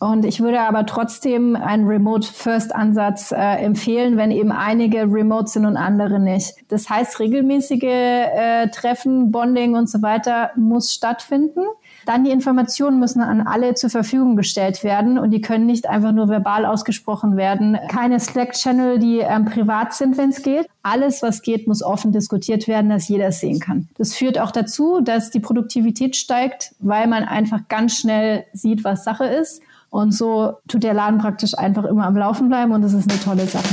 Und ich würde aber trotzdem einen Remote-First-Ansatz äh, empfehlen, wenn eben einige remote sind und andere nicht. Das heißt, regelmäßige äh, Treffen, Bonding und so weiter muss stattfinden. Dann die Informationen müssen an alle zur Verfügung gestellt werden und die können nicht einfach nur verbal ausgesprochen werden. Keine Slack-Channel, die ähm, privat sind, wenn es geht. Alles, was geht, muss offen diskutiert werden, dass jeder es sehen kann. Das führt auch dazu, dass die Produktivität steigt, weil man einfach ganz schnell sieht, was Sache ist. Und so tut der Laden praktisch einfach immer am Laufen bleiben und das ist eine tolle Sache.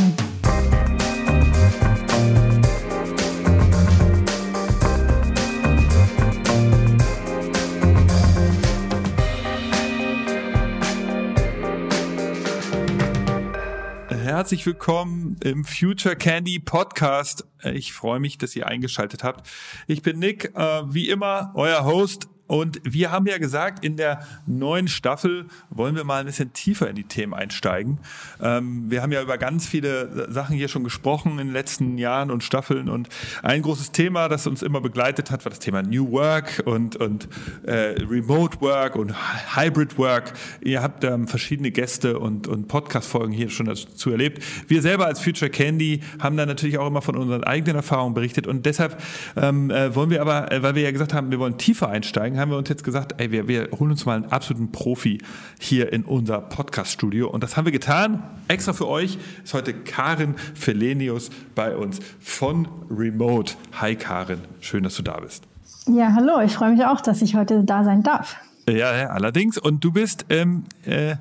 Herzlich willkommen im Future Candy Podcast. Ich freue mich, dass ihr eingeschaltet habt. Ich bin Nick, äh, wie immer euer Host und wir haben ja gesagt, in der neuen Staffel wollen wir mal ein bisschen tiefer in die Themen einsteigen. Ähm, wir haben ja über ganz viele Sachen hier schon gesprochen in den letzten Jahren und Staffeln. Und ein großes Thema, das uns immer begleitet hat, war das Thema New Work und, und äh, Remote Work und Hybrid Work. Ihr habt ähm, verschiedene Gäste und, und Podcast-Folgen hier schon dazu erlebt. Wir selber als Future Candy haben da natürlich auch immer von unseren eigenen Erfahrungen berichtet. Und deshalb ähm, äh, wollen wir aber, äh, weil wir ja gesagt haben, wir wollen tiefer einsteigen, haben wir uns jetzt gesagt, ey, wir, wir holen uns mal einen absoluten Profi hier in unser Podcast-Studio. Und das haben wir getan. Extra für euch ist heute Karin Felenius bei uns von Remote. Hi Karin, schön, dass du da bist. Ja, hallo, ich freue mich auch, dass ich heute da sein darf. Ja, ja allerdings. Und du bist ähm, äh,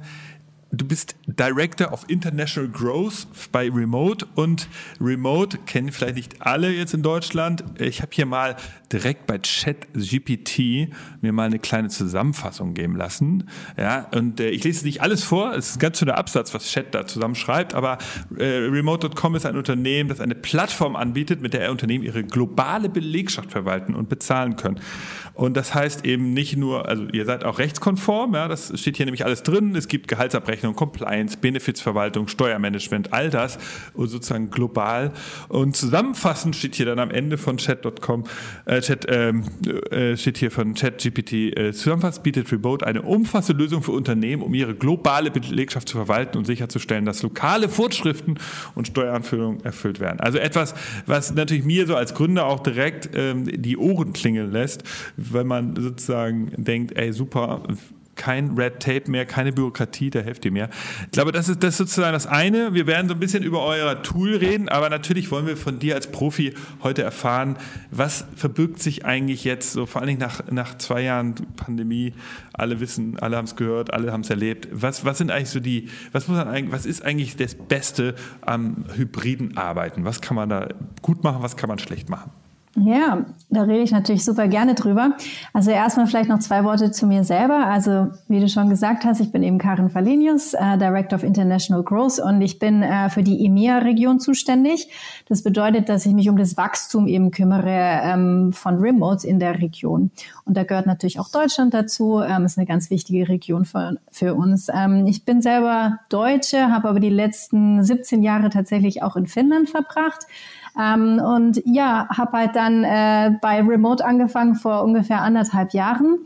du bist Director of International Growth bei Remote und Remote kennen vielleicht nicht alle jetzt in Deutschland. Ich habe hier mal direkt bei ChatGPT mir mal eine kleine Zusammenfassung geben lassen. Ja, und äh, ich lese nicht alles vor, es ist ein ganz schöner Absatz, was Chat da zusammenschreibt, aber äh, Remote.com ist ein Unternehmen, das eine Plattform anbietet, mit der er Unternehmen ihre globale Belegschaft verwalten und bezahlen können. Und das heißt eben nicht nur, also ihr seid auch rechtskonform, ja, das steht hier nämlich alles drin, es gibt Gehaltsabrechnung, Compliance, Benefitsverwaltung, Steuermanagement, all das und sozusagen global. Und zusammenfassend steht hier dann am Ende von chat.com, äh, Chat, ähm, äh, steht hier von ChatGPT, äh, zusammenfassend bietet Remote eine umfassende Lösung für Unternehmen, um ihre globale Belegschaft zu verwalten und sicherzustellen, dass lokale Vorschriften und Steueranführungen erfüllt werden. Also etwas, was natürlich mir so als Gründer auch direkt ähm, die Ohren klingeln lässt, wenn man sozusagen denkt, ey super, kein Red Tape mehr, keine Bürokratie, da helft ihr mehr. Ich glaube, das ist, das ist sozusagen das eine. Wir werden so ein bisschen über euer Tool reden, aber natürlich wollen wir von dir als Profi heute erfahren, was verbirgt sich eigentlich jetzt, so vor allen Dingen nach, nach zwei Jahren Pandemie, alle wissen, alle haben es gehört, alle haben es erlebt. Was, was sind eigentlich so die, was muss man eigentlich, was ist eigentlich das Beste am hybriden Arbeiten? Was kann man da gut machen, was kann man schlecht machen? Ja, da rede ich natürlich super gerne drüber. Also erstmal vielleicht noch zwei Worte zu mir selber. Also wie du schon gesagt hast, ich bin eben Karin Valenius, äh, Director of International Growth und ich bin äh, für die EMEA-Region zuständig. Das bedeutet, dass ich mich um das Wachstum eben kümmere ähm, von Remotes in der Region. Und da gehört natürlich auch Deutschland dazu. Ähm, ist eine ganz wichtige Region für, für uns. Ähm, ich bin selber Deutsche, habe aber die letzten 17 Jahre tatsächlich auch in Finnland verbracht. Ähm, und ja, habe halt dann äh, bei Remote angefangen vor ungefähr anderthalb Jahren.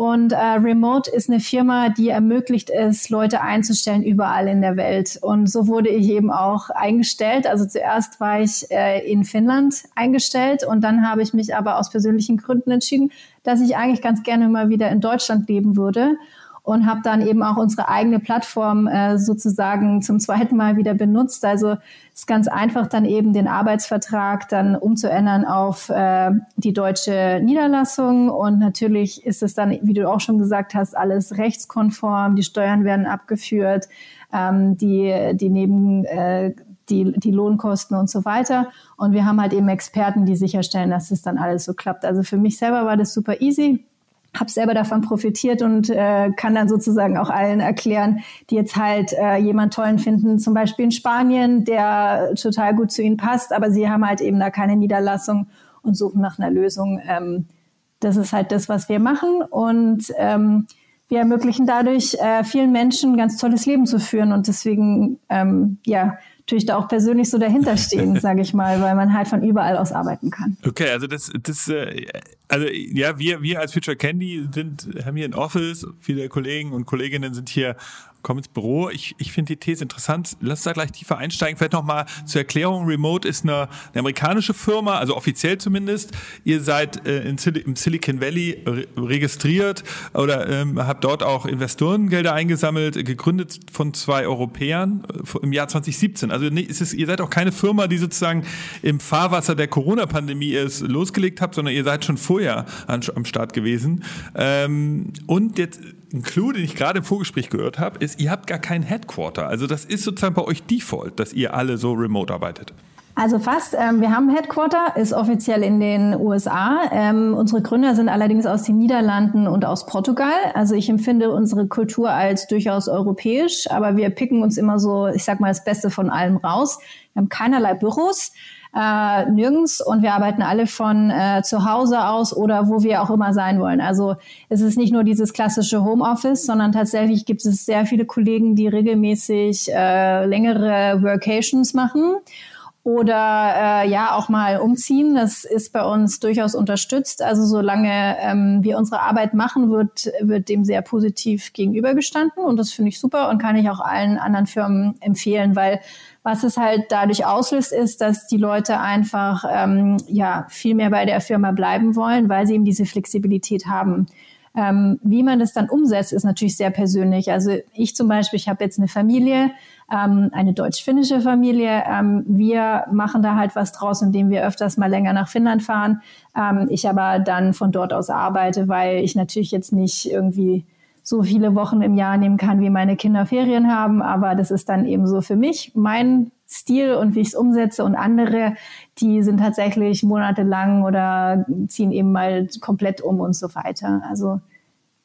Und äh, Remote ist eine Firma, die ermöglicht es, Leute einzustellen überall in der Welt. Und so wurde ich eben auch eingestellt. Also zuerst war ich äh, in Finnland eingestellt und dann habe ich mich aber aus persönlichen Gründen entschieden, dass ich eigentlich ganz gerne mal wieder in Deutschland leben würde und habe dann eben auch unsere eigene Plattform äh, sozusagen zum zweiten Mal wieder benutzt. Also ist ganz einfach dann eben den Arbeitsvertrag dann umzuändern auf äh, die deutsche Niederlassung und natürlich ist es dann, wie du auch schon gesagt hast, alles rechtskonform. Die Steuern werden abgeführt, ähm, die die neben äh, die, die Lohnkosten und so weiter. Und wir haben halt eben Experten, die sicherstellen, dass es dann alles so klappt. Also für mich selber war das super easy habe selber davon profitiert und äh, kann dann sozusagen auch allen erklären, die jetzt halt äh, jemand tollen finden, zum Beispiel in Spanien, der total gut zu ihnen passt, aber sie haben halt eben da keine Niederlassung und suchen nach einer Lösung. Ähm, das ist halt das, was wir machen und ähm, wir ermöglichen dadurch äh, vielen Menschen ein ganz tolles Leben zu führen und deswegen ähm, ja natürlich da auch persönlich so dahinter stehen, sage ich mal, weil man halt von überall aus arbeiten kann. Okay, also das, das, äh, also ja, wir, wir als Future Candy sind, haben hier ein Office, viele Kollegen und Kolleginnen sind hier komm ins Büro. Ich, ich finde die These interessant. Lass da gleich tiefer einsteigen. Vielleicht nochmal zur Erklärung. Remote ist eine, eine, amerikanische Firma, also offiziell zumindest. Ihr seid äh, in im Silicon Valley re registriert oder ähm, habt dort auch Investorengelder eingesammelt, gegründet von zwei Europäern äh, im Jahr 2017. Also nee, ist es, ihr seid auch keine Firma, die sozusagen im Fahrwasser der Corona-Pandemie ist, losgelegt habt, sondern ihr seid schon vorher an, am Start gewesen. Ähm, und jetzt ein Clou, den ich gerade im Vorgespräch gehört habe, ist, ihr habt gar kein Headquarter. Also das ist sozusagen bei euch Default, dass ihr alle so remote arbeitet. Also fast. Ähm, wir haben Headquarter, ist offiziell in den USA. Ähm, unsere Gründer sind allerdings aus den Niederlanden und aus Portugal. Also ich empfinde unsere Kultur als durchaus europäisch, aber wir picken uns immer so, ich sag mal, das Beste von allem raus. Wir haben keinerlei Büros äh, nirgends und wir arbeiten alle von äh, zu Hause aus oder wo wir auch immer sein wollen. Also es ist nicht nur dieses klassische Homeoffice, sondern tatsächlich gibt es sehr viele Kollegen, die regelmäßig äh, längere Workations machen oder äh, ja auch mal umziehen. Das ist bei uns durchaus unterstützt. Also solange ähm, wir unsere Arbeit machen, wird, wird dem sehr positiv gegenübergestanden und das finde ich super und kann ich auch allen anderen Firmen empfehlen, weil was es halt dadurch auslöst, ist, dass die Leute einfach ähm, ja viel mehr bei der Firma bleiben wollen, weil sie eben diese Flexibilität haben. Ähm, wie man das dann umsetzt, ist natürlich sehr persönlich. Also ich zum Beispiel, ich habe jetzt eine Familie, ähm, eine deutsch-finnische Familie. Ähm, wir machen da halt was draus, indem wir öfters mal länger nach Finnland fahren. Ähm, ich aber dann von dort aus arbeite, weil ich natürlich jetzt nicht irgendwie so viele Wochen im Jahr nehmen kann, wie meine Kinder Ferien haben. Aber das ist dann eben so für mich mein Stil und wie ich es umsetze. Und andere, die sind tatsächlich monatelang oder ziehen eben mal komplett um und so weiter. Also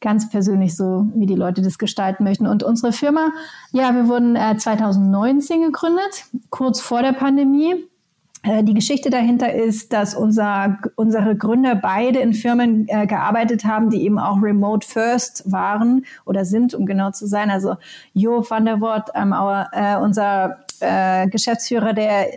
ganz persönlich so, wie die Leute das gestalten möchten. Und unsere Firma, ja, wir wurden äh, 2019 gegründet, kurz vor der Pandemie. Äh, die Geschichte dahinter ist, dass unser, unsere Gründer beide in Firmen äh, gearbeitet haben, die eben auch remote first waren oder sind, um genau zu sein. Also Jo van der Wort, ähm, äh, unser äh, Geschäftsführer, der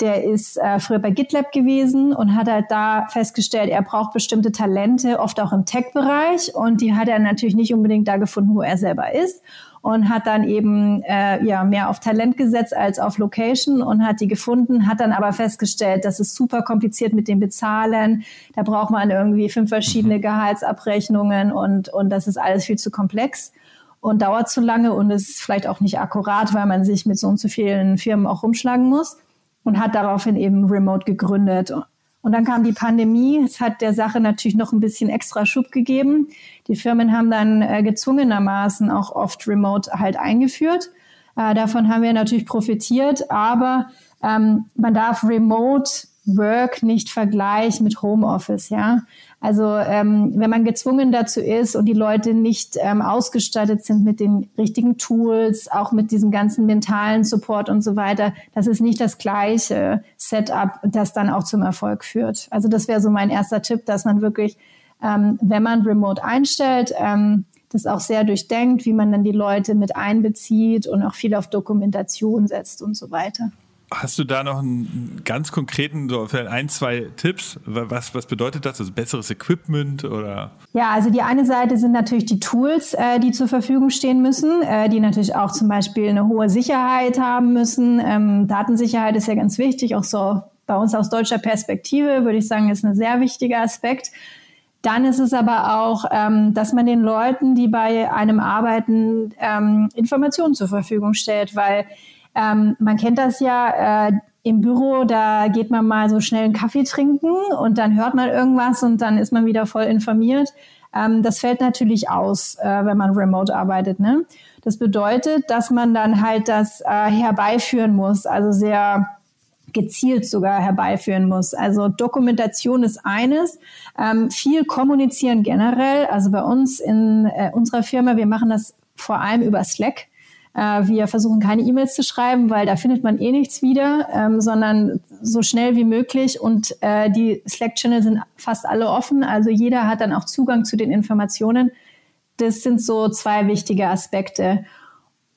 der ist äh, früher bei GitLab gewesen und hat halt da festgestellt, er braucht bestimmte Talente, oft auch im Tech-Bereich. Und die hat er natürlich nicht unbedingt da gefunden, wo er selber ist und hat dann eben äh, ja mehr auf Talent gesetzt als auf Location und hat die gefunden, hat dann aber festgestellt, das ist super kompliziert mit dem Bezahlen. Da braucht man irgendwie fünf verschiedene mhm. Gehaltsabrechnungen und und das ist alles viel zu komplex und dauert zu lange und ist vielleicht auch nicht akkurat, weil man sich mit so und so vielen Firmen auch rumschlagen muss und hat daraufhin eben Remote gegründet und dann kam die Pandemie. Es hat der Sache natürlich noch ein bisschen extra Schub gegeben. Die Firmen haben dann äh, gezwungenermaßen auch oft Remote halt eingeführt. Äh, davon haben wir natürlich profitiert, aber ähm, man darf Remote Work nicht vergleichen mit Homeoffice, ja. Also ähm, wenn man gezwungen dazu ist und die Leute nicht ähm, ausgestattet sind mit den richtigen Tools, auch mit diesem ganzen mentalen Support und so weiter, das ist nicht das gleiche Setup, das dann auch zum Erfolg führt. Also das wäre so mein erster Tipp, dass man wirklich, ähm, wenn man Remote einstellt, ähm, das auch sehr durchdenkt, wie man dann die Leute mit einbezieht und auch viel auf Dokumentation setzt und so weiter. Hast du da noch einen ganz konkreten, so vielleicht ein, zwei Tipps? Was, was bedeutet das? Also besseres Equipment oder? Ja, also die eine Seite sind natürlich die Tools, äh, die zur Verfügung stehen müssen, äh, die natürlich auch zum Beispiel eine hohe Sicherheit haben müssen. Ähm, Datensicherheit ist ja ganz wichtig, auch so bei uns aus deutscher Perspektive würde ich sagen, ist ein sehr wichtiger Aspekt. Dann ist es aber auch, ähm, dass man den Leuten, die bei einem arbeiten, ähm, Informationen zur Verfügung stellt, weil ähm, man kennt das ja äh, im Büro, da geht man mal so schnell einen Kaffee trinken und dann hört man irgendwas und dann ist man wieder voll informiert. Ähm, das fällt natürlich aus, äh, wenn man remote arbeitet. Ne? Das bedeutet, dass man dann halt das äh, herbeiführen muss, also sehr gezielt sogar herbeiführen muss. Also Dokumentation ist eines, ähm, viel kommunizieren generell. Also bei uns in äh, unserer Firma, wir machen das vor allem über Slack. Äh, wir versuchen keine E-Mails zu schreiben, weil da findet man eh nichts wieder, ähm, sondern so schnell wie möglich. Und äh, die Slack-Channel sind fast alle offen. Also jeder hat dann auch Zugang zu den Informationen. Das sind so zwei wichtige Aspekte.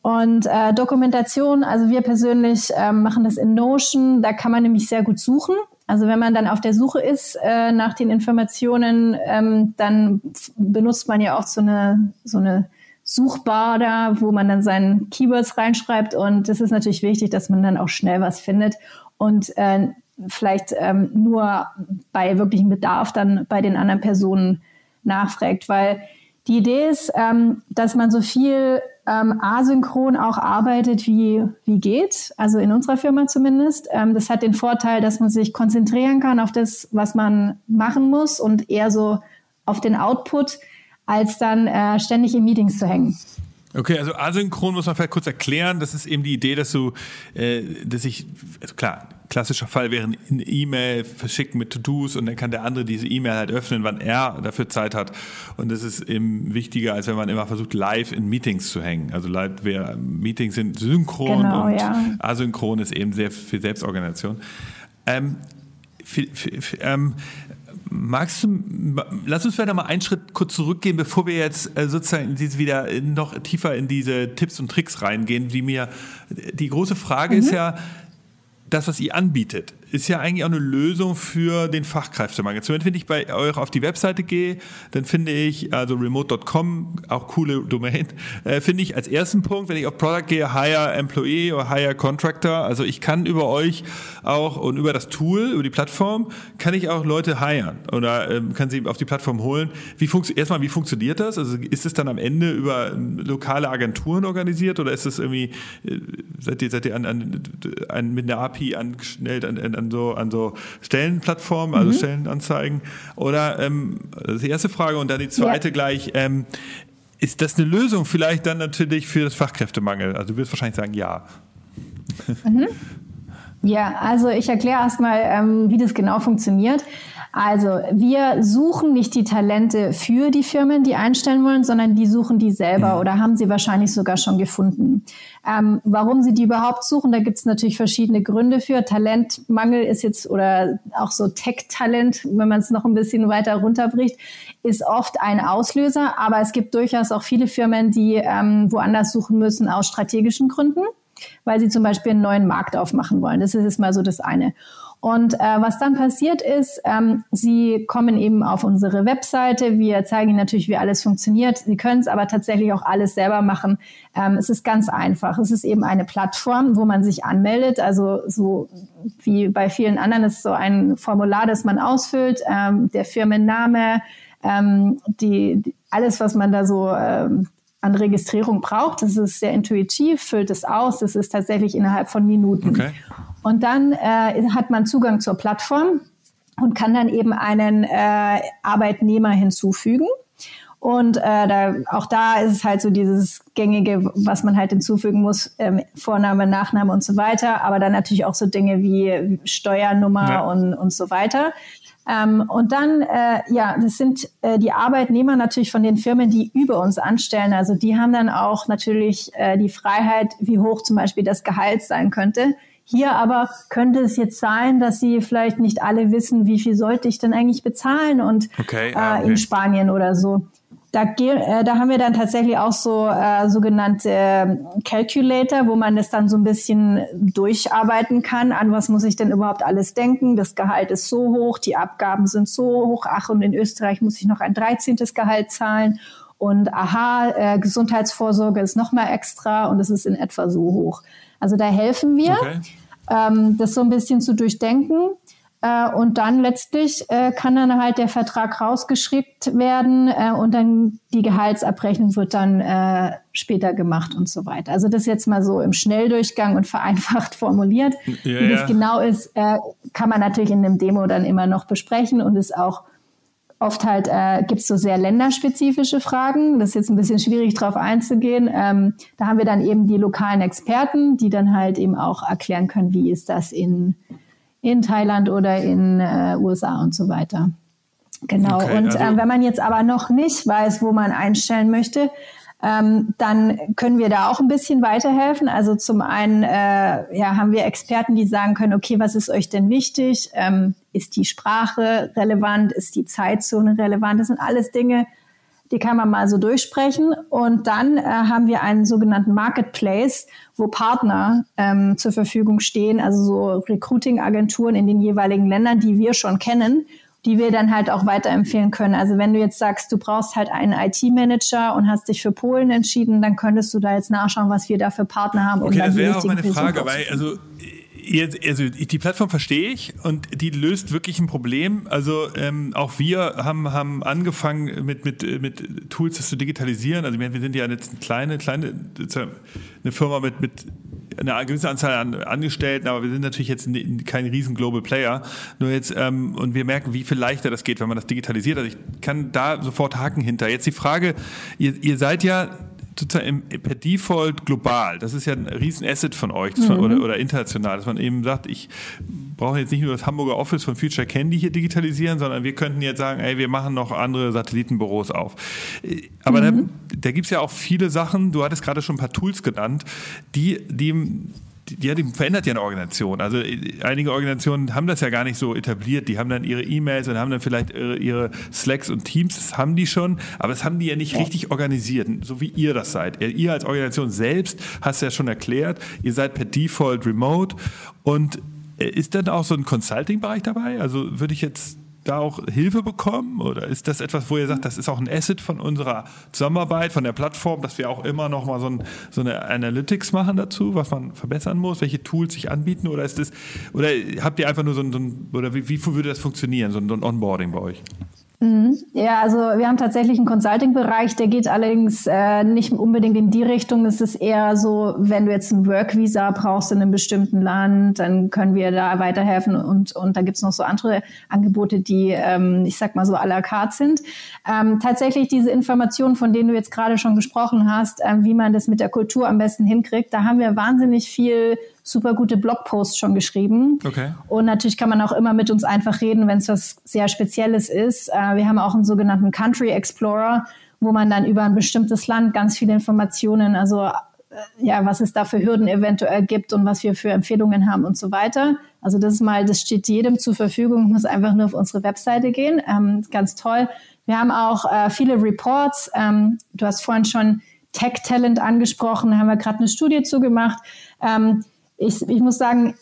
Und äh, Dokumentation, also wir persönlich äh, machen das in Notion. Da kann man nämlich sehr gut suchen. Also wenn man dann auf der Suche ist äh, nach den Informationen, ähm, dann benutzt man ja auch so eine, so eine Suchbar da, wo man dann seinen Keywords reinschreibt. Und es ist natürlich wichtig, dass man dann auch schnell was findet und äh, vielleicht ähm, nur bei wirklichem Bedarf dann bei den anderen Personen nachfragt, weil die Idee ist, ähm, dass man so viel ähm, asynchron auch arbeitet, wie, wie geht, also in unserer Firma zumindest. Ähm, das hat den Vorteil, dass man sich konzentrieren kann auf das, was man machen muss und eher so auf den Output, als dann äh, ständig in Meetings zu hängen. Okay, also asynchron muss man vielleicht kurz erklären. Das ist eben die Idee, dass du, äh, dass ich, also klar, klassischer Fall wäre eine E-Mail verschicken mit To-Dos und dann kann der andere diese E-Mail halt öffnen, wann er dafür Zeit hat. Und das ist eben wichtiger, als wenn man immer versucht, live in Meetings zu hängen. Also live, Meetings sind synchron genau, und ja. asynchron ist eben sehr viel Selbstorganisation. Ähm, für, für, für, ähm, Magst du, lass uns vielleicht noch mal einen Schritt kurz zurückgehen, bevor wir jetzt äh, sozusagen wieder noch tiefer in diese Tipps und Tricks reingehen, die mir, die große Frage mhm. ist ja, das, was ihr anbietet, ist ja eigentlich auch eine Lösung für den Fachkräftemangel. Zumindest wenn ich bei euch auf die Webseite gehe, dann finde ich, also remote.com, auch coole Domain, äh, finde ich als ersten Punkt, wenn ich auf Product gehe, Hire Employee oder Hire Contractor. Also ich kann über euch auch und über das Tool, über die Plattform, kann ich auch Leute hiren oder ähm, kann sie auf die Plattform holen. Wie erstmal, wie funktioniert das? Also ist es dann am Ende über lokale Agenturen organisiert oder ist es irgendwie, äh, seid ihr, seid ihr an, an, an, mit einer API angeschnellt an, an an so, an so Stellenplattformen, also mhm. Stellenanzeigen? Oder ähm, das ist die erste Frage und dann die zweite ja. gleich. Ähm, ist das eine Lösung vielleicht dann natürlich für das Fachkräftemangel? Also du wirst wahrscheinlich sagen, ja. Mhm. Ja, also ich erkläre erstmal, ähm, wie das genau funktioniert. Also wir suchen nicht die Talente für die Firmen, die einstellen wollen, sondern die suchen die selber mhm. oder haben sie wahrscheinlich sogar schon gefunden. Ähm, warum sie die überhaupt suchen, da gibt es natürlich verschiedene Gründe für. Talentmangel ist jetzt oder auch so Tech-Talent, wenn man es noch ein bisschen weiter runterbricht, ist oft ein Auslöser. Aber es gibt durchaus auch viele Firmen, die ähm, woanders suchen müssen aus strategischen Gründen, weil sie zum Beispiel einen neuen Markt aufmachen wollen. Das ist jetzt mal so das eine. Und äh, was dann passiert ist, ähm, Sie kommen eben auf unsere Webseite. Wir zeigen Ihnen natürlich, wie alles funktioniert. Sie können es aber tatsächlich auch alles selber machen. Ähm, es ist ganz einfach. Es ist eben eine Plattform, wo man sich anmeldet. Also so wie bei vielen anderen ist so ein Formular, das man ausfüllt. Ähm, der Firmenname, ähm, die, alles, was man da so ähm, an Registrierung braucht. Das ist sehr intuitiv, füllt es aus. Das ist tatsächlich innerhalb von Minuten. Okay. Und dann äh, hat man Zugang zur Plattform und kann dann eben einen äh, Arbeitnehmer hinzufügen. Und äh, da, auch da ist es halt so dieses gängige, was man halt hinzufügen muss, ähm, Vorname, Nachname und so weiter. Aber dann natürlich auch so Dinge wie Steuernummer ja. und, und so weiter. Ähm, und dann, äh, ja, das sind äh, die Arbeitnehmer natürlich von den Firmen, die über uns anstellen. Also die haben dann auch natürlich äh, die Freiheit, wie hoch zum Beispiel das Gehalt sein könnte. Hier aber könnte es jetzt sein, dass Sie vielleicht nicht alle wissen, wie viel sollte ich denn eigentlich bezahlen und okay, ah, okay. Äh, in Spanien oder so. Da, äh, da haben wir dann tatsächlich auch so äh, sogenannte äh, Calculator, wo man das dann so ein bisschen durcharbeiten kann. An was muss ich denn überhaupt alles denken? Das Gehalt ist so hoch, die Abgaben sind so hoch. Ach, und in Österreich muss ich noch ein 13. Gehalt zahlen. Und aha, äh, Gesundheitsvorsorge ist nochmal extra und es ist in etwa so hoch. Also da helfen wir, okay. ähm, das so ein bisschen zu durchdenken. Äh, und dann letztlich äh, kann dann halt der Vertrag rausgeschickt werden äh, und dann die Gehaltsabrechnung wird dann später gemacht und so weiter. Also das jetzt mal so im Schnelldurchgang und vereinfacht formuliert. Ja, Wie das genau ist, kann man natürlich in einem Demo dann immer noch besprechen und ist auch Oft halt äh, gibt es so sehr länderspezifische Fragen. Das ist jetzt ein bisschen schwierig drauf einzugehen. Ähm, da haben wir dann eben die lokalen Experten, die dann halt eben auch erklären können, wie ist das in, in Thailand oder in äh, USA und so weiter. Genau. Okay, und also äh, wenn man jetzt aber noch nicht weiß, wo man einstellen möchte, ähm, dann können wir da auch ein bisschen weiterhelfen. Also zum einen äh, ja, haben wir Experten, die sagen können, okay, was ist euch denn wichtig? Ähm, ist die Sprache relevant? Ist die Zeitzone relevant? Das sind alles Dinge, die kann man mal so durchsprechen. Und dann äh, haben wir einen sogenannten Marketplace, wo Partner ähm, zur Verfügung stehen, also so Recruiting-Agenturen in den jeweiligen Ländern, die wir schon kennen die wir dann halt auch weiterempfehlen können. Also wenn du jetzt sagst, du brauchst halt einen IT-Manager und hast dich für Polen entschieden, dann könntest du da jetzt nachschauen, was wir da für Partner haben. Okay, das wäre auch meine Frage, weil also also die Plattform verstehe ich und die löst wirklich ein Problem. Also ähm, auch wir haben, haben angefangen mit, mit, mit Tools das zu digitalisieren. Also wir sind ja jetzt eine kleine, kleine eine Firma mit, mit einer gewissen Anzahl an Angestellten, aber wir sind natürlich jetzt kein riesen Global Player. Nur jetzt, ähm, und wir merken, wie viel leichter das geht, wenn man das digitalisiert. Also ich kann da sofort Haken hinter. Jetzt die Frage, ihr, ihr seid ja sozusagen per Default global. Das ist ja ein riesen Asset von euch mhm. oder, oder international, dass man eben sagt, ich brauche jetzt nicht nur das Hamburger Office von Future Candy hier digitalisieren, sondern wir könnten jetzt sagen, ey, wir machen noch andere Satellitenbüros auf. Aber mhm. da, da gibt es ja auch viele Sachen, du hattest gerade schon ein paar Tools genannt, die, die die, ja, die verändert ja eine Organisation. Also äh, einige Organisationen haben das ja gar nicht so etabliert. Die haben dann ihre E-Mails und haben dann vielleicht ihre, ihre, Slacks und Teams, das haben die schon, aber das haben die ja nicht ja. richtig organisiert, so wie ihr das seid. Ihr als Organisation selbst hast ja schon erklärt, ihr seid per Default remote und äh, ist dann auch so ein Consulting-Bereich dabei? Also würde ich jetzt da auch Hilfe bekommen? Oder ist das etwas, wo ihr sagt, das ist auch ein Asset von unserer Zusammenarbeit, von der Plattform, dass wir auch immer noch mal so, ein, so eine Analytics machen dazu, was man verbessern muss, welche Tools sich anbieten? Oder ist das, oder habt ihr einfach nur so ein, so ein oder wie, wie würde das funktionieren, so ein, so ein Onboarding bei euch? Mhm. Ja, also wir haben tatsächlich einen Consulting-Bereich, der geht allerdings äh, nicht unbedingt in die Richtung. Es ist eher so, wenn du jetzt ein Work-Visa brauchst in einem bestimmten Land, dann können wir da weiterhelfen und, und da gibt's noch so andere Angebote, die, ähm, ich sag mal so à la carte sind. Ähm, tatsächlich diese Informationen, von denen du jetzt gerade schon gesprochen hast, ähm, wie man das mit der Kultur am besten hinkriegt, da haben wir wahnsinnig viel super gute Blogposts schon geschrieben. Okay. Und natürlich kann man auch immer mit uns einfach reden, wenn es was sehr Spezielles ist. Äh, wir haben auch einen sogenannten Country Explorer, wo man dann über ein bestimmtes Land ganz viele Informationen, also äh, ja, was es da für Hürden eventuell gibt und was wir für Empfehlungen haben und so weiter. Also das ist mal, das steht jedem zur Verfügung, muss einfach nur auf unsere Webseite gehen. Ähm, ganz toll. Wir haben auch äh, viele Reports. Ähm, du hast vorhin schon Tech Talent angesprochen, da haben wir gerade eine Studie zugemacht. Ähm, ich, ich muss sagen,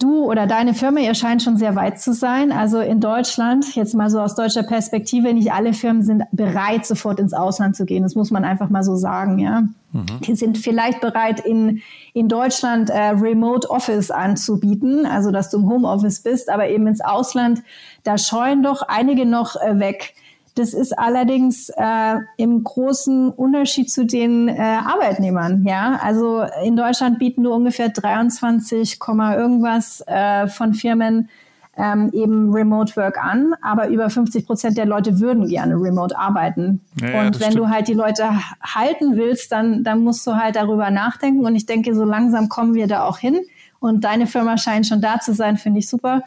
du oder deine Firma, ihr scheint schon sehr weit zu sein. Also in Deutschland, jetzt mal so aus deutscher Perspektive, nicht alle Firmen sind bereit, sofort ins Ausland zu gehen. Das muss man einfach mal so sagen, ja. Mhm. Die sind vielleicht bereit, in, in Deutschland äh, Remote Office anzubieten, also dass du im Homeoffice bist, aber eben ins Ausland, da scheuen doch einige noch äh, weg. Das ist allerdings äh, im großen Unterschied zu den äh, Arbeitnehmern. Ja, also in Deutschland bieten nur ungefähr 23, irgendwas äh, von Firmen ähm, eben Remote Work an, aber über 50 Prozent der Leute würden gerne remote arbeiten. Ja, und wenn stimmt. du halt die Leute halten willst, dann, dann musst du halt darüber nachdenken. Und ich denke, so langsam kommen wir da auch hin. Und deine Firma scheint schon da zu sein, finde ich super.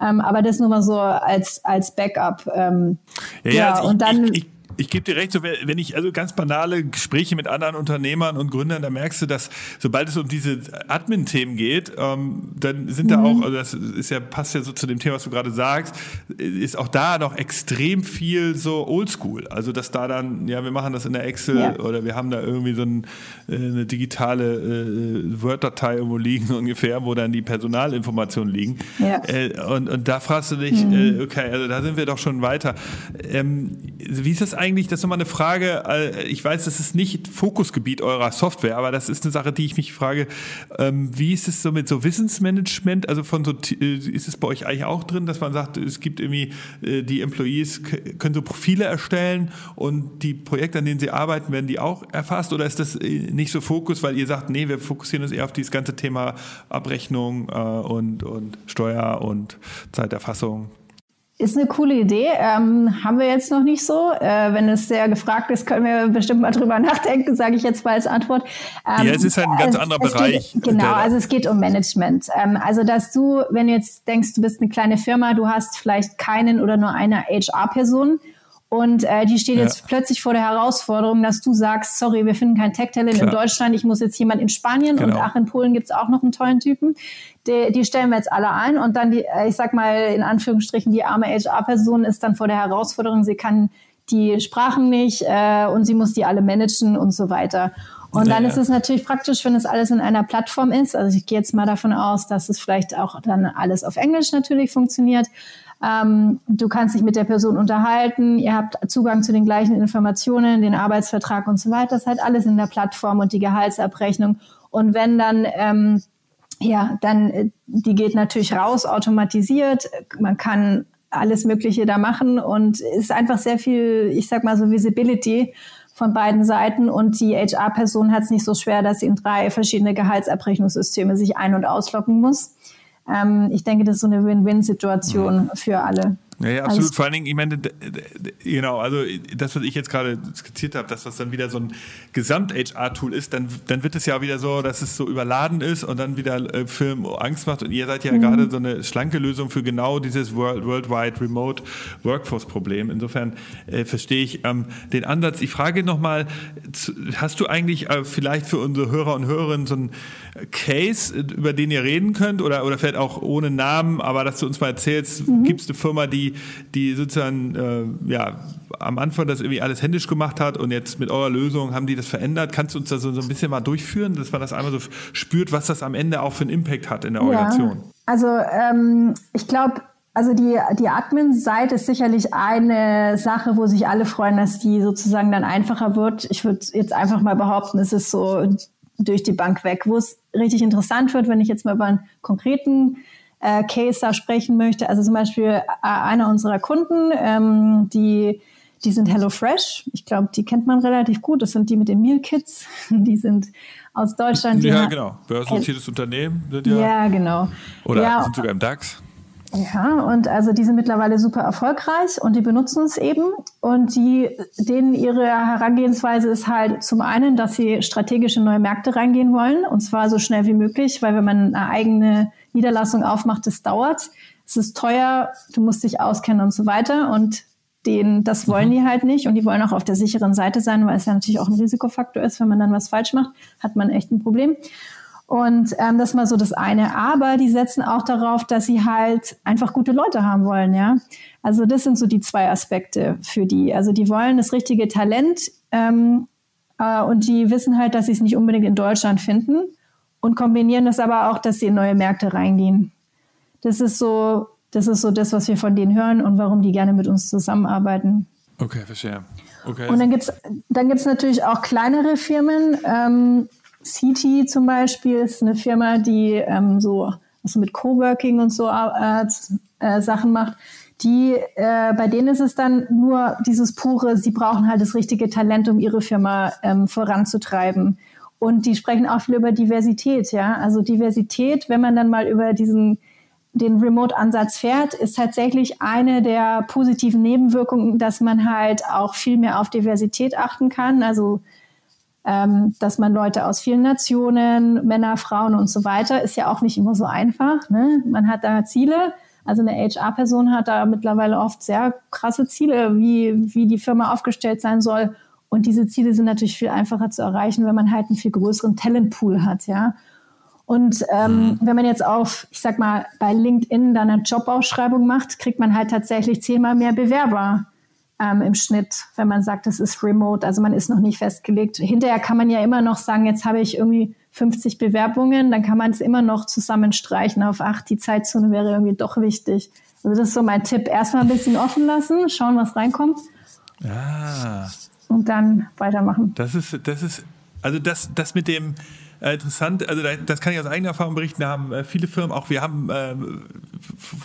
Ähm, aber das nur mal so als, als Backup. Ähm, ja, ja, also und dann. Ich, ich, ich gebe dir recht, so wenn ich also ganz banale Gespräche mit anderen Unternehmern und Gründern, da merkst du, dass sobald es um diese Admin-Themen geht, ähm, dann sind mhm. da auch, also das ist ja, passt ja so zu dem Thema, was du gerade sagst, ist auch da noch extrem viel so oldschool. Also dass da dann, ja, wir machen das in der Excel ja. oder wir haben da irgendwie so ein, äh, eine digitale äh, Word-Datei irgendwo liegen ungefähr, wo dann die Personalinformationen liegen. Ja. Äh, und, und da fragst du dich, mhm. äh, okay, also da sind wir doch schon weiter. Ähm, wie ist das eigentlich? Eigentlich, das ist nochmal eine Frage, äh, ich weiß, das ist nicht Fokusgebiet eurer Software, aber das ist eine Sache, die ich mich frage, ähm, wie ist es so mit so Wissensmanagement, also von so, äh, ist es bei euch eigentlich auch drin, dass man sagt, es gibt irgendwie, äh, die Employees können so Profile erstellen und die Projekte, an denen sie arbeiten, werden die auch erfasst oder ist das nicht so Fokus, weil ihr sagt, nee, wir fokussieren uns eher auf dieses ganze Thema Abrechnung und, und Steuer und Zeiterfassung? Ist eine coole Idee. Ähm, haben wir jetzt noch nicht so. Äh, wenn es sehr gefragt ist, können wir bestimmt mal drüber nachdenken, sage ich jetzt mal als Antwort. Ähm, ja, es ist halt ein ganz anderer Bereich. Geht, genau, also es geht um Management. Ähm, also, dass du, wenn du jetzt denkst, du bist eine kleine Firma, du hast vielleicht keinen oder nur eine HR-Person und äh, die steht ja. jetzt plötzlich vor der Herausforderung, dass du sagst, sorry, wir finden kein Tech-Talent in Deutschland, ich muss jetzt jemand in Spanien genau. und ach, in Polen gibt's auch noch einen tollen Typen. Die, die stellen wir jetzt alle ein und dann die, äh, ich sag mal in Anführungsstrichen, die arme HR-Person ist dann vor der Herausforderung, sie kann die Sprachen nicht äh, und sie muss die alle managen und so weiter. Und naja. dann ist es natürlich praktisch, wenn es alles in einer Plattform ist. Also ich gehe jetzt mal davon aus, dass es vielleicht auch dann alles auf Englisch natürlich funktioniert. Ähm, du kannst dich mit der Person unterhalten, ihr habt Zugang zu den gleichen Informationen, den Arbeitsvertrag und so weiter. Das ist halt alles in der Plattform und die Gehaltsabrechnung. Und wenn dann ähm, ja, dann äh, die geht natürlich raus, automatisiert. Man kann alles Mögliche da machen und ist einfach sehr viel, ich sag mal so Visibility von beiden Seiten und die HR-Person hat es nicht so schwer, dass sie in drei verschiedene Gehaltsabrechnungssysteme sich ein- und ausloggen muss. Ähm, ich denke, das ist so eine Win-Win-Situation mhm. für alle. Ja, ja absolut. Also, Vor allen Dingen, ich meine, genau, also das, was ich jetzt gerade skizziert habe, dass das dann wieder so ein Gesamt-HR-Tool ist, dann, dann wird es ja wieder so, dass es so überladen ist und dann wieder äh, Firmen Angst macht. Und ihr seid ja mhm. gerade so eine schlanke Lösung für genau dieses World, Worldwide Remote Workforce-Problem. Insofern äh, verstehe ich ähm, den Ansatz. Ich frage nochmal, hast du eigentlich äh, vielleicht für unsere Hörer und Hörerinnen so ein Case, über den ihr reden könnt oder, oder vielleicht auch ohne Namen, aber dass du uns mal erzählst, mhm. gibt es eine Firma, die, die sozusagen äh, ja, am Anfang das irgendwie alles händisch gemacht hat und jetzt mit eurer Lösung haben die das verändert. Kannst du uns da so, so ein bisschen mal durchführen, dass man das einmal so spürt, was das am Ende auch für einen Impact hat in der Organisation? Ja, also ähm, ich glaube, also die, die Admin-Seite ist sicherlich eine Sache, wo sich alle freuen, dass die sozusagen dann einfacher wird. Ich würde jetzt einfach mal behaupten, es ist so durch die Bank weg. Wo es richtig interessant wird, wenn ich jetzt mal über einen konkreten äh, Case da sprechen möchte. Also zum Beispiel äh, einer unserer Kunden, ähm, die, die sind HelloFresh. Ich glaube, die kennt man relativ gut. Das sind die mit den Meal Kits. Die sind aus Deutschland. Ja, genau. Börsennotiertes Unternehmen sind ja. Ja, genau. Oder ja, sind sogar im DAX. Ja, und also die sind mittlerweile super erfolgreich und die benutzen es eben. Und die, denen ihre Herangehensweise ist halt zum einen, dass sie strategisch in neue Märkte reingehen wollen und zwar so schnell wie möglich, weil wenn man eine eigene Niederlassung aufmacht, das dauert. Es ist teuer, du musst dich auskennen und so weiter. Und den, das wollen mhm. die halt nicht und die wollen auch auf der sicheren Seite sein, weil es ja natürlich auch ein Risikofaktor ist, wenn man dann was falsch macht, hat man echt ein Problem. Und ähm, das ist mal so das eine. Aber die setzen auch darauf, dass sie halt einfach gute Leute haben wollen, ja. Also das sind so die zwei Aspekte für die. Also die wollen das richtige Talent ähm, äh, und die wissen halt, dass sie es nicht unbedingt in Deutschland finden und kombinieren das aber auch, dass sie in neue Märkte reingehen. Das ist so, das ist so das, was wir von denen hören und warum die gerne mit uns zusammenarbeiten. Okay, verstehe. Okay. Und dann gibt's dann gibt's natürlich auch kleinere Firmen. Ähm, CT zum Beispiel ist eine Firma, die ähm, so also mit Coworking und so äh, äh, Sachen macht. Die, äh, bei denen ist es dann nur dieses pure, sie brauchen halt das richtige Talent, um ihre Firma ähm, voranzutreiben. Und die sprechen auch viel über Diversität, ja. Also Diversität, wenn man dann mal über diesen den Remote-Ansatz fährt, ist tatsächlich eine der positiven Nebenwirkungen, dass man halt auch viel mehr auf Diversität achten kann. Also ähm, dass man Leute aus vielen Nationen, Männer, Frauen und so weiter, ist ja auch nicht immer so einfach. Ne? Man hat da Ziele. Also eine HR-Person hat da mittlerweile oft sehr krasse Ziele, wie, wie die Firma aufgestellt sein soll. Und diese Ziele sind natürlich viel einfacher zu erreichen, wenn man halt einen viel größeren Talentpool hat, ja. Und ähm, mhm. wenn man jetzt auf, ich sag mal, bei LinkedIn dann eine Jobausschreibung macht, kriegt man halt tatsächlich zehnmal mehr Bewerber ähm, im Schnitt, wenn man sagt, das ist remote, also man ist noch nicht festgelegt. Hinterher kann man ja immer noch sagen, jetzt habe ich irgendwie 50 Bewerbungen, dann kann man es immer noch zusammenstreichen auf acht. Die Zeitzone wäre irgendwie doch wichtig. Also das ist so mein Tipp. Erstmal ein bisschen offen lassen, schauen, was reinkommt. Ah. Und dann weitermachen. Das ist, das ist, also das, das mit dem, äh, interessant. Also das kann ich aus eigener Erfahrung berichten. Da haben äh, viele Firmen, auch wir haben äh,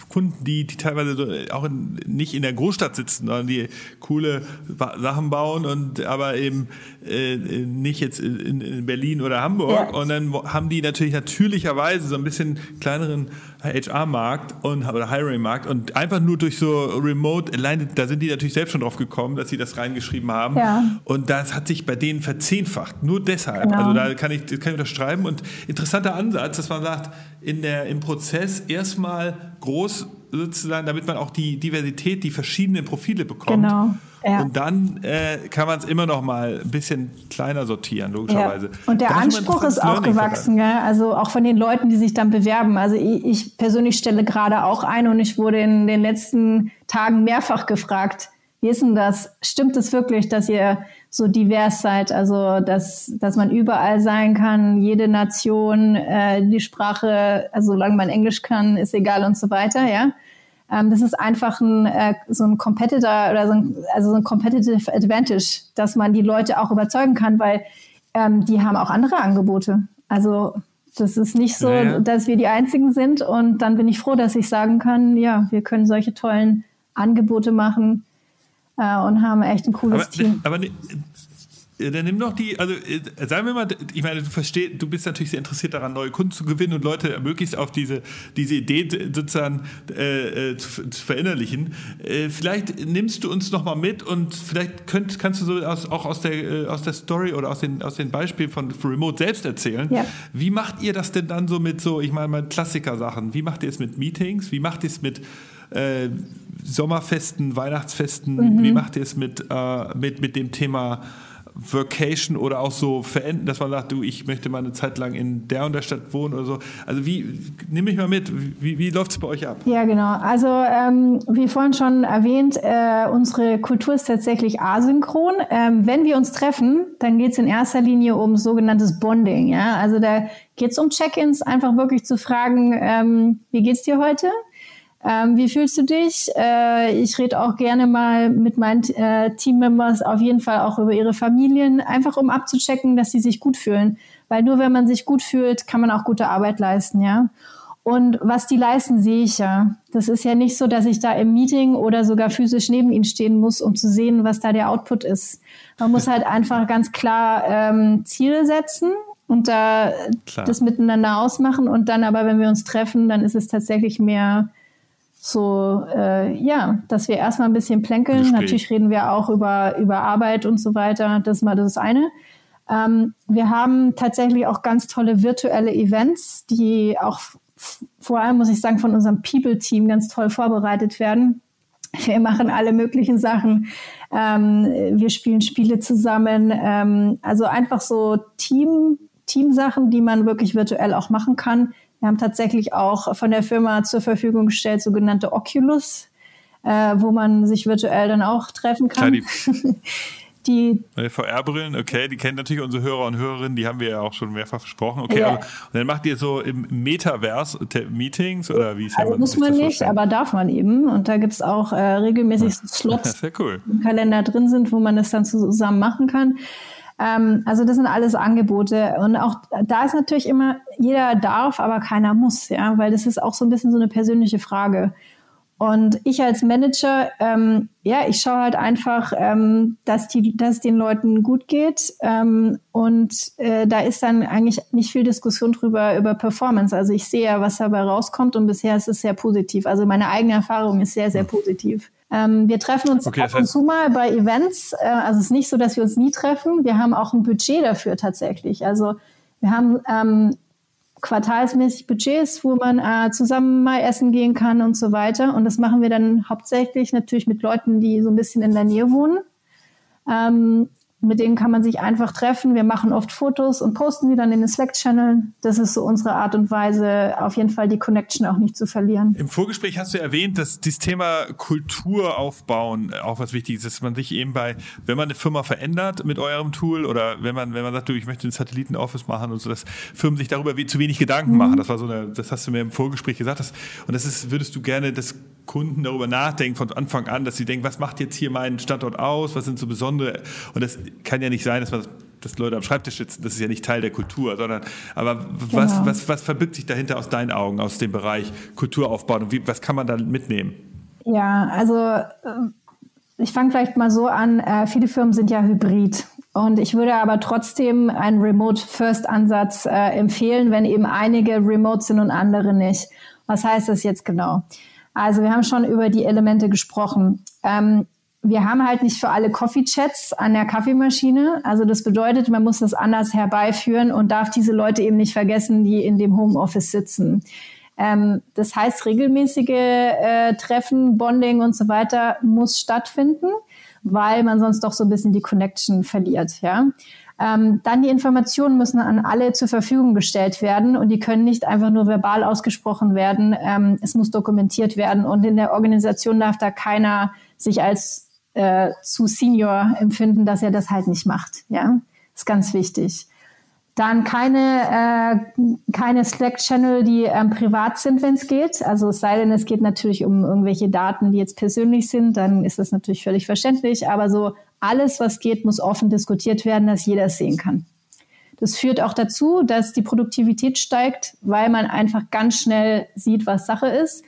Kunden, die, die teilweise so, auch in, nicht in der Großstadt sitzen, sondern die coole Sachen bauen und aber eben äh, nicht jetzt in, in Berlin oder Hamburg. Ja. Und dann haben die natürlich natürlicherweise so ein bisschen kleineren HR-Markt und oder Hiring-Markt und einfach nur durch so Remote, alleine, da sind die natürlich selbst schon drauf gekommen, dass sie das reingeschrieben haben. Ja. Und das hat sich bei denen verzehnfacht. Nur deshalb. Genau. Also da kann ich, kann ich unterschreiben. Und interessanter Ansatz, dass man sagt, in der, im Prozess erstmal groß sozusagen, damit man auch die Diversität, die verschiedenen Profile bekommt. Genau. Ja. Und dann äh, kann man es immer noch mal ein bisschen kleiner sortieren, logischerweise. Ja. Und der Anspruch ist auch gewachsen, gell? also auch von den Leuten, die sich dann bewerben. Also ich, ich persönlich stelle gerade auch ein und ich wurde in den letzten Tagen mehrfach gefragt, wie ist denn das? Stimmt es wirklich, dass ihr so divers seid? Also, dass, dass man überall sein kann, jede Nation, äh, die Sprache, also solange man Englisch kann, ist egal und so weiter, ja? Ähm, das ist einfach ein, äh, so ein Competitor oder so ein, also so ein Competitive Advantage, dass man die Leute auch überzeugen kann, weil ähm, die haben auch andere Angebote. Also das ist nicht so, ja, dass wir die Einzigen sind. Und dann bin ich froh, dass ich sagen kann, ja, wir können solche tollen Angebote machen und haben echt ein cooles aber, Team. Aber dann nimm doch die, also äh, sagen wir mal, ich meine, du verstehst, du bist natürlich sehr interessiert daran, neue Kunden zu gewinnen und Leute möglichst auf diese, diese Idee sozusagen äh, äh, zu, zu, verinnerlichen. Äh, vielleicht nimmst du uns nochmal mit und vielleicht könnt, kannst du so aus, auch aus der, äh, aus der Story oder aus den, aus den Beispielen von Remote selbst erzählen. Ja. Wie macht ihr das denn dann so mit so, ich meine mal Klassiker-Sachen? Wie macht ihr es mit Meetings? Wie macht ihr es mit äh, Sommerfesten, Weihnachtsfesten? Mhm. Wie macht ihr es mit, mit, mit dem Thema Vacation oder auch so verenden, dass man sagt, du, ich möchte mal eine Zeit lang in der und der Stadt wohnen oder so. Also wie, nimm mich mal mit, wie, wie läuft es bei euch ab? Ja, genau. Also ähm, wie vorhin schon erwähnt, äh, unsere Kultur ist tatsächlich asynchron. Ähm, wenn wir uns treffen, dann geht es in erster Linie um sogenanntes Bonding. Ja? Also da geht es um Check-ins, einfach wirklich zu fragen, ähm, wie geht's dir heute? Ähm, wie fühlst du dich? Äh, ich rede auch gerne mal mit meinen äh, Teammembers auf jeden Fall auch über ihre Familien, einfach um abzuchecken, dass sie sich gut fühlen. Weil nur wenn man sich gut fühlt, kann man auch gute Arbeit leisten, ja. Und was die leisten, sehe ich ja. Das ist ja nicht so, dass ich da im Meeting oder sogar physisch neben ihnen stehen muss, um zu sehen, was da der Output ist. Man muss halt einfach ganz klar ähm, Ziele setzen und da klar. das miteinander ausmachen. Und dann aber, wenn wir uns treffen, dann ist es tatsächlich mehr so, äh, ja, dass wir erstmal ein bisschen plänkeln. Gespräch. Natürlich reden wir auch über, über Arbeit und so weiter. Das ist mal das eine. Ähm, wir haben tatsächlich auch ganz tolle virtuelle Events, die auch vor allem, muss ich sagen, von unserem People-Team ganz toll vorbereitet werden. Wir machen alle möglichen Sachen. Ähm, wir spielen Spiele zusammen. Ähm, also einfach so Team, Teamsachen, die man wirklich virtuell auch machen kann wir haben tatsächlich auch von der Firma zur Verfügung gestellt sogenannte Oculus, äh, wo man sich virtuell dann auch treffen kann. Klar, die, VR-Brillen, okay, die kennen natürlich unsere Hörer und Hörerinnen, die haben wir ja auch schon mehrfach besprochen. Okay, ja. aber, und dann macht ihr so im Metaverse Meetings oder wie also muss man nicht, aber darf man eben. Und da gibt es auch äh, regelmäßig Slots, cool. die im Kalender drin sind, wo man das dann zusammen machen kann. Ähm, also das sind alles Angebote. Und auch da ist natürlich immer, jeder darf, aber keiner muss, ja, weil das ist auch so ein bisschen so eine persönliche Frage. Und ich als Manager, ähm, ja, ich schaue halt einfach, ähm, dass, die, dass es den Leuten gut geht. Ähm, und äh, da ist dann eigentlich nicht viel Diskussion drüber über Performance. Also ich sehe ja, was dabei rauskommt und bisher ist es sehr positiv. Also meine eigene Erfahrung ist sehr, sehr positiv. Ähm, wir treffen uns okay, ab und zu mal bei Events. Äh, also es ist nicht so, dass wir uns nie treffen. Wir haben auch ein Budget dafür tatsächlich. Also wir haben ähm, quartalsmäßig Budgets, wo man äh, zusammen mal essen gehen kann und so weiter. Und das machen wir dann hauptsächlich natürlich mit Leuten, die so ein bisschen in der Nähe wohnen. Ähm, mit denen kann man sich einfach treffen. Wir machen oft Fotos und posten die dann in den Slack-Channel. Das ist so unsere Art und Weise, auf jeden Fall die Connection auch nicht zu verlieren. Im Vorgespräch hast du erwähnt, dass dieses Thema Kultur aufbauen auch was Wichtiges ist, dass man sich eben bei, wenn man eine Firma verändert mit eurem Tool oder wenn man, wenn man sagt, du, ich möchte ein Satelliten-Office machen und so, dass Firmen sich darüber zu wenig Gedanken mhm. machen. Das war so eine, das hast du mir im Vorgespräch gesagt. Das, und das ist, würdest du gerne das Kunden darüber nachdenken von Anfang an, dass sie denken, was macht jetzt hier meinen Standort aus, was sind so besondere und das kann ja nicht sein, dass man dass Leute am Schreibtisch sitzen, das ist ja nicht Teil der Kultur, sondern aber was, genau. was, was verbirgt sich dahinter aus deinen Augen, aus dem Bereich Kulturaufbau und wie, was kann man da mitnehmen? Ja, also äh, ich fange vielleicht mal so an, äh, viele Firmen sind ja hybrid. Und ich würde aber trotzdem einen Remote-First-Ansatz äh, empfehlen, wenn eben einige remote sind und andere nicht. Was heißt das jetzt genau? Also wir haben schon über die Elemente gesprochen. Ähm, wir haben halt nicht für alle Coffee-Chats an der Kaffeemaschine. Also das bedeutet, man muss das anders herbeiführen und darf diese Leute eben nicht vergessen, die in dem Homeoffice sitzen. Ähm, das heißt, regelmäßige äh, Treffen, Bonding und so weiter muss stattfinden, weil man sonst doch so ein bisschen die Connection verliert. Ja. Ähm, dann die Informationen müssen an alle zur Verfügung gestellt werden und die können nicht einfach nur verbal ausgesprochen werden. Ähm, es muss dokumentiert werden und in der Organisation darf da keiner sich als äh, zu Senior empfinden, dass er das halt nicht macht. Ja, ist ganz wichtig. Dann keine, äh, keine Slack-Channel, die ähm, privat sind, wenn es geht. Also es sei denn, es geht natürlich um irgendwelche Daten, die jetzt persönlich sind, dann ist das natürlich völlig verständlich. Aber so alles, was geht, muss offen diskutiert werden, dass jeder es sehen kann. Das führt auch dazu, dass die Produktivität steigt, weil man einfach ganz schnell sieht, was Sache ist.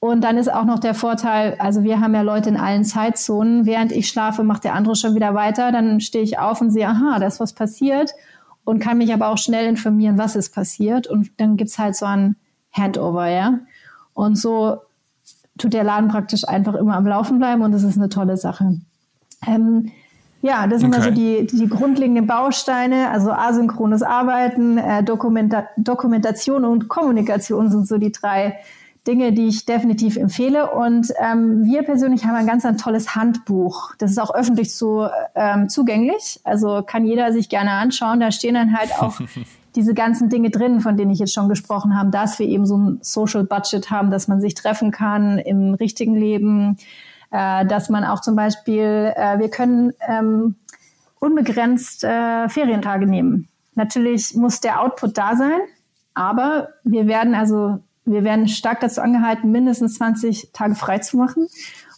Und dann ist auch noch der Vorteil, also wir haben ja Leute in allen Zeitzonen. Während ich schlafe, macht der andere schon wieder weiter. Dann stehe ich auf und sehe, aha, da ist was passiert und kann mich aber auch schnell informieren, was ist passiert. Und dann gibt's halt so ein Handover, ja. Und so tut der Laden praktisch einfach immer am Laufen bleiben und das ist eine tolle Sache. Ähm, ja, das sind okay. also die, die grundlegenden Bausteine, also asynchrones Arbeiten, äh, Dokumenta Dokumentation und Kommunikation sind so die drei Dinge, die ich definitiv empfehle. Und ähm, wir persönlich haben ein ganz ein tolles Handbuch. Das ist auch öffentlich so ähm, zugänglich. Also kann jeder sich gerne anschauen. Da stehen dann halt auch diese ganzen Dinge drin, von denen ich jetzt schon gesprochen habe, dass wir eben so ein Social Budget haben, dass man sich treffen kann im richtigen Leben, äh, dass man auch zum Beispiel, äh, wir können ähm, unbegrenzt äh, Ferientage nehmen. Natürlich muss der Output da sein, aber wir werden also wir werden stark dazu angehalten, mindestens 20 Tage frei zu machen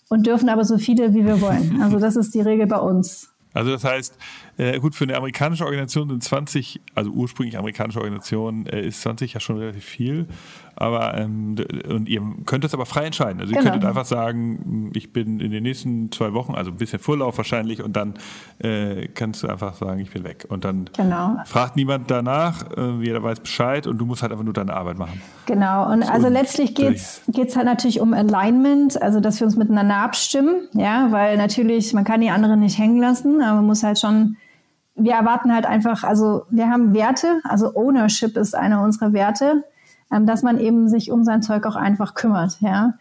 und dürfen aber so viele, wie wir wollen. Also das ist die Regel bei uns. Also das heißt, äh, gut, für eine amerikanische Organisation sind 20, also ursprünglich amerikanische Organisation, äh, ist 20 ja schon relativ viel. Aber ähm, und ihr könnt das aber frei entscheiden. Also genau. ihr könntet einfach sagen, ich bin in den nächsten zwei Wochen, also ein bisschen Vorlauf wahrscheinlich, und dann äh, kannst du einfach sagen, ich bin weg. Und dann genau. fragt niemand danach, äh, jeder weiß Bescheid und du musst halt einfach nur deine Arbeit machen. Genau, und also und letztlich geht es halt natürlich um Alignment, also dass wir uns miteinander abstimmen, ja, weil natürlich, man kann die anderen nicht hängen lassen, aber man muss halt schon wir erwarten halt einfach, also wir haben Werte, also Ownership ist einer unserer Werte ähm, dass man eben sich um sein Zeug auch einfach kümmert, ja.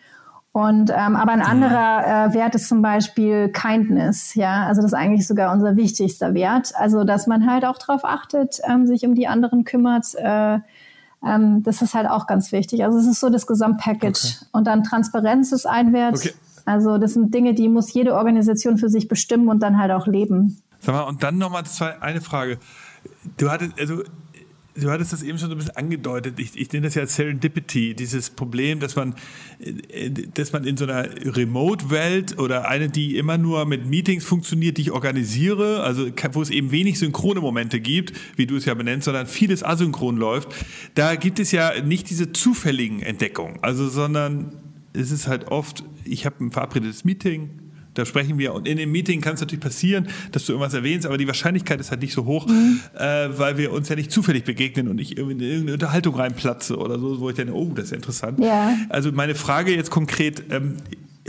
Und ähm, aber ein anderer äh, Wert ist zum Beispiel Kindness, ja. Also das ist eigentlich sogar unser wichtigster Wert. Also dass man halt auch darauf achtet, ähm, sich um die anderen kümmert. Äh, ähm, das ist halt auch ganz wichtig. Also es ist so das Gesamtpackage. Okay. Und dann Transparenz ist ein Wert. Okay. Also das sind Dinge, die muss jede Organisation für sich bestimmen und dann halt auch leben. Sag mal, und dann nochmal eine Frage. Du hattest, also Du hattest das eben schon so ein bisschen angedeutet. Ich, ich nenne das ja Serendipity, dieses Problem, dass man, dass man in so einer Remote-Welt oder eine, die immer nur mit Meetings funktioniert, die ich organisiere, also wo es eben wenig synchrone Momente gibt, wie du es ja benennst, sondern vieles asynchron läuft, da gibt es ja nicht diese zufälligen Entdeckungen, also sondern es ist halt oft, ich habe ein verabredetes Meeting, da sprechen wir. Und in dem Meeting kann es natürlich passieren, dass du irgendwas erwähnst, aber die Wahrscheinlichkeit ist halt nicht so hoch, mhm. äh, weil wir uns ja nicht zufällig begegnen und ich in irgendeine Unterhaltung reinplatze oder so, wo ich denke, oh, das ist ja interessant. Ja. Also meine Frage jetzt konkret, ähm,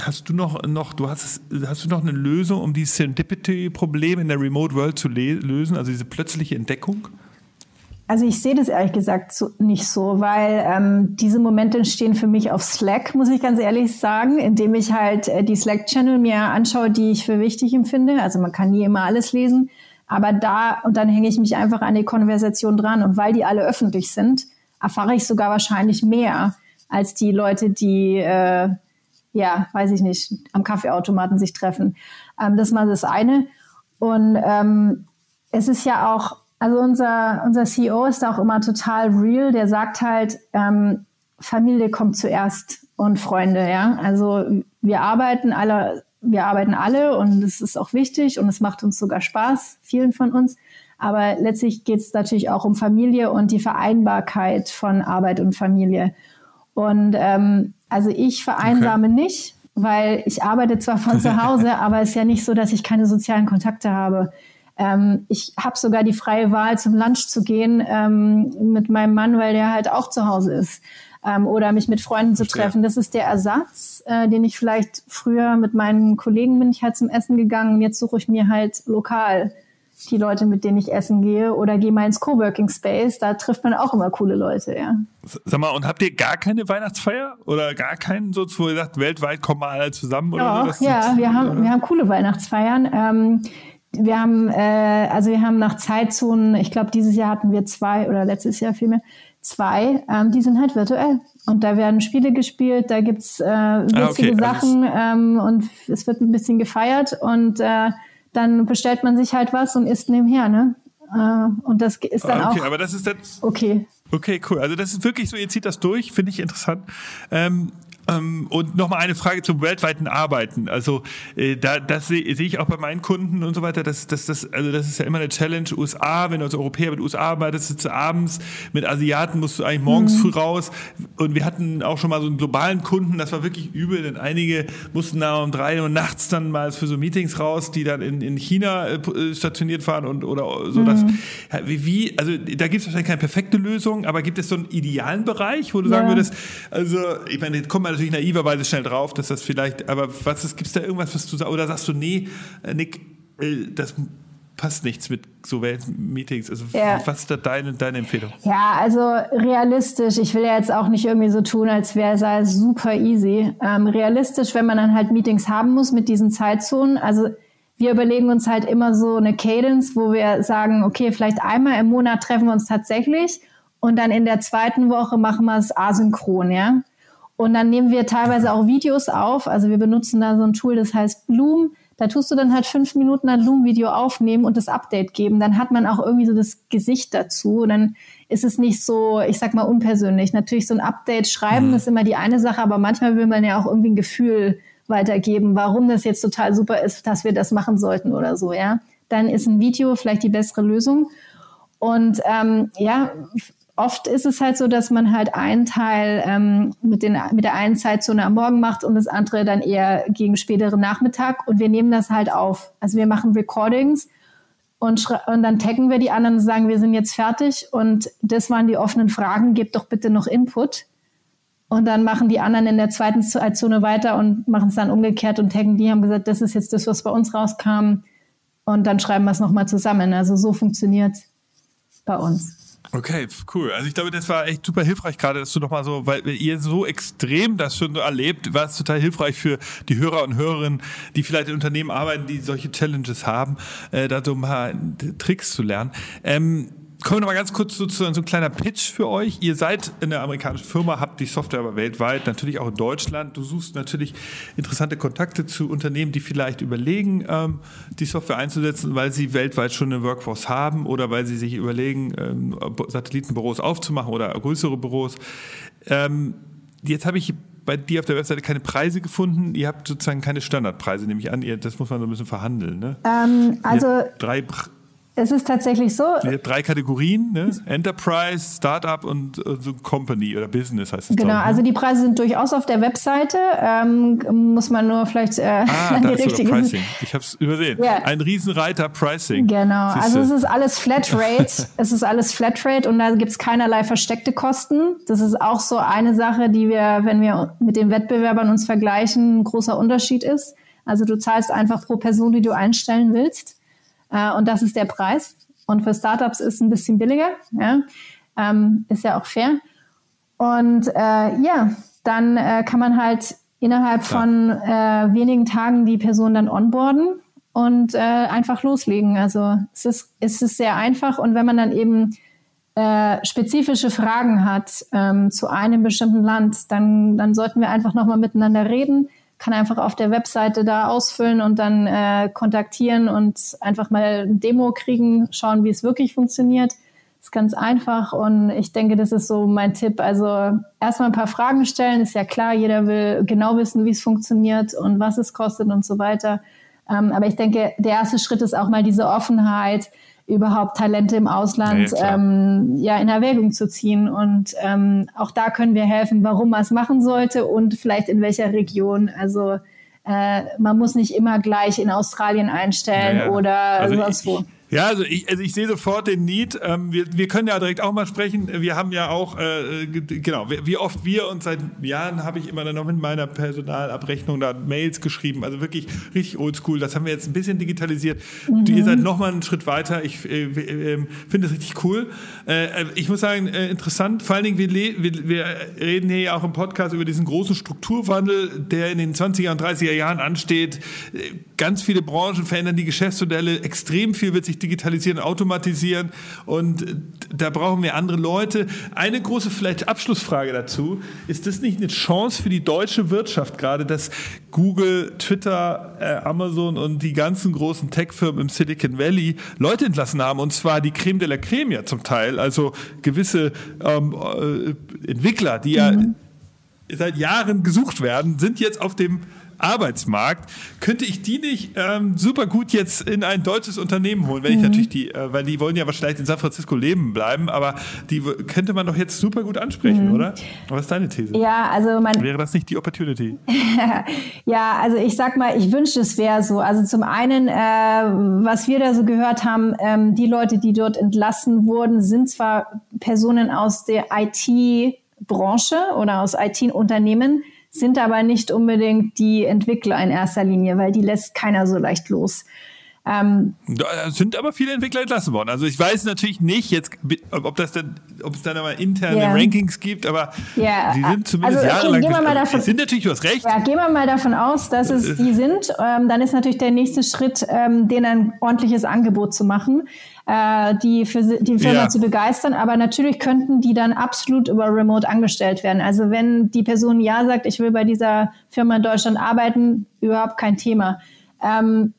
hast du noch, noch du hast, hast du noch eine Lösung, um dieses Serendipity-Problem in der Remote World zu lösen, also diese plötzliche Entdeckung? Also ich sehe das ehrlich gesagt so, nicht so, weil ähm, diese Momente entstehen für mich auf Slack, muss ich ganz ehrlich sagen, indem ich halt äh, die Slack-Channel mir anschaue, die ich für wichtig empfinde. Also man kann nie immer alles lesen, aber da und dann hänge ich mich einfach an die Konversation dran und weil die alle öffentlich sind, erfahre ich sogar wahrscheinlich mehr als die Leute, die äh, ja, weiß ich nicht, am Kaffeeautomaten sich treffen. Ähm, das ist mal das eine. Und ähm, es ist ja auch also unser, unser CEO ist auch immer total real. Der sagt halt, ähm, Familie kommt zuerst und Freunde, ja. Also wir arbeiten alle, wir arbeiten alle und es ist auch wichtig und es macht uns sogar Spaß, vielen von uns. Aber letztlich geht es natürlich auch um Familie und die Vereinbarkeit von Arbeit und Familie. Und ähm, also ich vereinsame okay. nicht, weil ich arbeite zwar von zu Hause, aber es ist ja nicht so, dass ich keine sozialen Kontakte habe. Ähm, ich habe sogar die freie Wahl, zum Lunch zu gehen ähm, mit meinem Mann, weil der halt auch zu Hause ist. Ähm, oder mich mit Freunden zu treffen. Das ist der Ersatz, äh, den ich vielleicht früher mit meinen Kollegen bin ich halt zum Essen gegangen. Jetzt suche ich mir halt lokal die Leute, mit denen ich essen gehe oder gehe mal ins Coworking Space. Da trifft man auch immer coole Leute, ja. Sag mal, und habt ihr gar keine Weihnachtsfeier oder gar keinen so, wo ihr sagt, weltweit kommen wir alle zusammen? Oder ja, so? ja, wir haben, wir haben coole Weihnachtsfeiern. Ähm, wir haben, äh, also wir haben nach Zeitzonen, ich glaube, dieses Jahr hatten wir zwei oder letztes Jahr vielmehr, zwei, ähm, die sind halt virtuell. Und da werden Spiele gespielt, da gibt's äh, witzige ah, okay. Sachen ähm, und es wird ein bisschen gefeiert und äh, dann bestellt man sich halt was und isst nebenher, ne? Äh, und das ist dann ah, okay, auch. aber das ist dann. Okay. Okay, cool. Also das ist wirklich so, ihr zieht das durch, finde ich interessant. Ähm, ähm, und nochmal eine Frage zum weltweiten Arbeiten. Also äh, da, das sehe seh ich auch bei meinen Kunden und so weiter. Das, das, das, also das ist ja immer eine Challenge. USA, wenn du als Europäer mit USA arbeitest, sitzt du abends. Mit Asiaten musst du eigentlich morgens mhm. früh raus. Und wir hatten auch schon mal so einen globalen Kunden. Das war wirklich übel, denn einige mussten da um drei Uhr nachts dann mal für so Meetings raus, die dann in, in China äh, stationiert waren und oder so. Mhm. Dass, wie, wie, also da gibt es wahrscheinlich keine perfekte Lösung, aber gibt es so einen idealen Bereich, wo du ja. sagen würdest, also ich meine, kommt man natürlich naiverweise schnell drauf, dass das vielleicht, aber was ist, gibt's da irgendwas, was du sagst, oder sagst du, nee, äh, Nick, äh, das passt nichts mit so Meetings. Also ja. was ist da deine, deine Empfehlung? Ja, also realistisch. Ich will ja jetzt auch nicht irgendwie so tun, als wäre es super easy. Ähm, realistisch, wenn man dann halt Meetings haben muss mit diesen Zeitzonen. Also wir überlegen uns halt immer so eine Cadence, wo wir sagen, okay, vielleicht einmal im Monat treffen wir uns tatsächlich und dann in der zweiten Woche machen wir es asynchron, ja. Und dann nehmen wir teilweise auch Videos auf. Also wir benutzen da so ein Tool, das heißt Bloom. Da tust du dann halt fünf Minuten ein Loom-Video aufnehmen und das Update geben. Dann hat man auch irgendwie so das Gesicht dazu. Und dann ist es nicht so, ich sag mal, unpersönlich. Natürlich so ein Update schreiben mhm. ist immer die eine Sache, aber manchmal will man ja auch irgendwie ein Gefühl weitergeben, warum das jetzt total super ist, dass wir das machen sollten oder so, ja. Dann ist ein Video vielleicht die bessere Lösung. Und ähm, ja, oft ist es halt so, dass man halt einen Teil ähm, mit, den, mit der einen Zeitzone am Morgen macht und das andere dann eher gegen späteren Nachmittag. Und wir nehmen das halt auf. Also wir machen Recordings und, und dann taggen wir die anderen und sagen, wir sind jetzt fertig und das waren die offenen Fragen, gebt doch bitte noch Input. Und dann machen die anderen in der zweiten Zeitzone weiter und machen es dann umgekehrt und taggen die, haben gesagt, das ist jetzt das, was bei uns rauskam. Und dann schreiben wir es nochmal zusammen. Also so funktioniert es bei uns. Okay, cool. Also ich glaube, das war echt super hilfreich gerade, dass du nochmal so, weil ihr so extrem das schon so erlebt, war es total hilfreich für die Hörer und Hörerinnen, die vielleicht in Unternehmen arbeiten, die solche Challenges haben, äh, da so ein paar Tricks zu lernen. Ähm, Kommen wir noch mal ganz kurz so zu so ein kleiner Pitch für euch. Ihr seid in der amerikanischen Firma, habt die Software aber weltweit, natürlich auch in Deutschland. Du suchst natürlich interessante Kontakte zu Unternehmen, die vielleicht überlegen, ähm, die Software einzusetzen, weil sie weltweit schon eine Workforce haben oder weil sie sich überlegen, ähm, Satellitenbüros aufzumachen oder größere Büros. Ähm, jetzt habe ich bei dir auf der Webseite keine Preise gefunden. Ihr habt sozusagen keine Standardpreise, nehme ich an. Ihr, das muss man so ein bisschen verhandeln. Ne? Ähm, also drei es ist tatsächlich so. Drei Kategorien, ne? Enterprise, Startup und äh, so Company oder Business heißt es. Genau, ich, ne? also die Preise sind durchaus auf der Webseite. Ähm, muss man nur vielleicht äh, ah, die richtige. Pricing. Ich habe es übersehen. Ja. Ein Riesenreiter Pricing. Genau, Siehste. also es ist alles Flatrate. es ist alles Flatrate und da gibt es keinerlei versteckte Kosten. Das ist auch so eine Sache, die wir, wenn wir mit den Wettbewerbern uns vergleichen, ein großer Unterschied ist. Also du zahlst einfach pro Person, die du einstellen willst. Äh, und das ist der Preis. Und für Startups ist es ein bisschen billiger. Ja? Ähm, ist ja auch fair. Und äh, ja, dann äh, kann man halt innerhalb von äh, wenigen Tagen die Person dann onboarden und äh, einfach loslegen. Also es ist, es ist sehr einfach. Und wenn man dann eben äh, spezifische Fragen hat ähm, zu einem bestimmten Land, dann, dann sollten wir einfach nochmal miteinander reden kann einfach auf der Webseite da ausfüllen und dann äh, kontaktieren und einfach mal ein Demo kriegen, schauen, wie es wirklich funktioniert. Ist ganz einfach und ich denke, das ist so mein Tipp. Also erstmal ein paar Fragen stellen, ist ja klar, jeder will genau wissen, wie es funktioniert und was es kostet und so weiter. Ähm, aber ich denke, der erste Schritt ist auch mal diese Offenheit, überhaupt Talente im Ausland ja, ähm, ja, in Erwägung zu ziehen. Und ähm, auch da können wir helfen, warum man es machen sollte und vielleicht in welcher Region. Also äh, man muss nicht immer gleich in Australien einstellen ja, oder also sonst wo. Ja, also ich, also ich sehe sofort den Need. Ähm, wir, wir können ja direkt auch mal sprechen. Wir haben ja auch, äh, genau, wie oft wir uns seit Jahren habe ich immer dann noch mit meiner Personalabrechnung da Mails geschrieben. Also wirklich richtig oldschool. Das haben wir jetzt ein bisschen digitalisiert. Mhm. Ihr seid noch mal einen Schritt weiter. Ich äh, äh, finde das richtig cool. Äh, ich muss sagen, äh, interessant. Vor allen Dingen, wir, wir, wir reden hier ja auch im Podcast über diesen großen Strukturwandel, der in den 20er und 30er Jahren ansteht. Äh, ganz viele Branchen verändern die Geschäftsmodelle. Extrem viel wird sich digitalisieren, automatisieren und da brauchen wir andere Leute. Eine große vielleicht Abschlussfrage dazu. Ist das nicht eine Chance für die deutsche Wirtschaft gerade, dass Google, Twitter, äh, Amazon und die ganzen großen Tech-Firmen im Silicon Valley Leute entlassen haben und zwar die Creme de la Creme ja zum Teil, also gewisse ähm, äh, Entwickler, die mhm. ja seit Jahren gesucht werden, sind jetzt auf dem Arbeitsmarkt, könnte ich die nicht ähm, super gut jetzt in ein deutsches Unternehmen holen, wenn mhm. ich natürlich die, äh, weil die wollen ja wahrscheinlich in San Francisco leben bleiben, aber die könnte man doch jetzt super gut ansprechen, mhm. oder? Was ist deine These? Ja, also man. Wäre das nicht die Opportunity? ja, also ich sag mal, ich wünschte, es wäre so. Also zum einen, äh, was wir da so gehört haben, ähm, die Leute, die dort entlassen wurden, sind zwar Personen aus der IT-Branche oder aus IT-Unternehmen, sind aber nicht unbedingt die Entwickler in erster Linie, weil die lässt keiner so leicht los. Ähm, da sind aber viele Entwickler entlassen worden. Also ich weiß natürlich nicht jetzt, ob das dann, ob es dann aber interne yeah. Rankings gibt, aber yeah. die sind zumindest also, jahrelang. Gehen wir mal davon, sind natürlich, hast recht. Ja, gehen wir mal davon aus, dass es die sind. Ähm, dann ist natürlich der nächste Schritt, ähm, denen ein ordentliches Angebot zu machen, äh, die für die Firma ja. zu begeistern. Aber natürlich könnten die dann absolut über Remote angestellt werden. Also wenn die Person ja sagt, ich will bei dieser Firma in Deutschland arbeiten, überhaupt kein Thema. Ähm,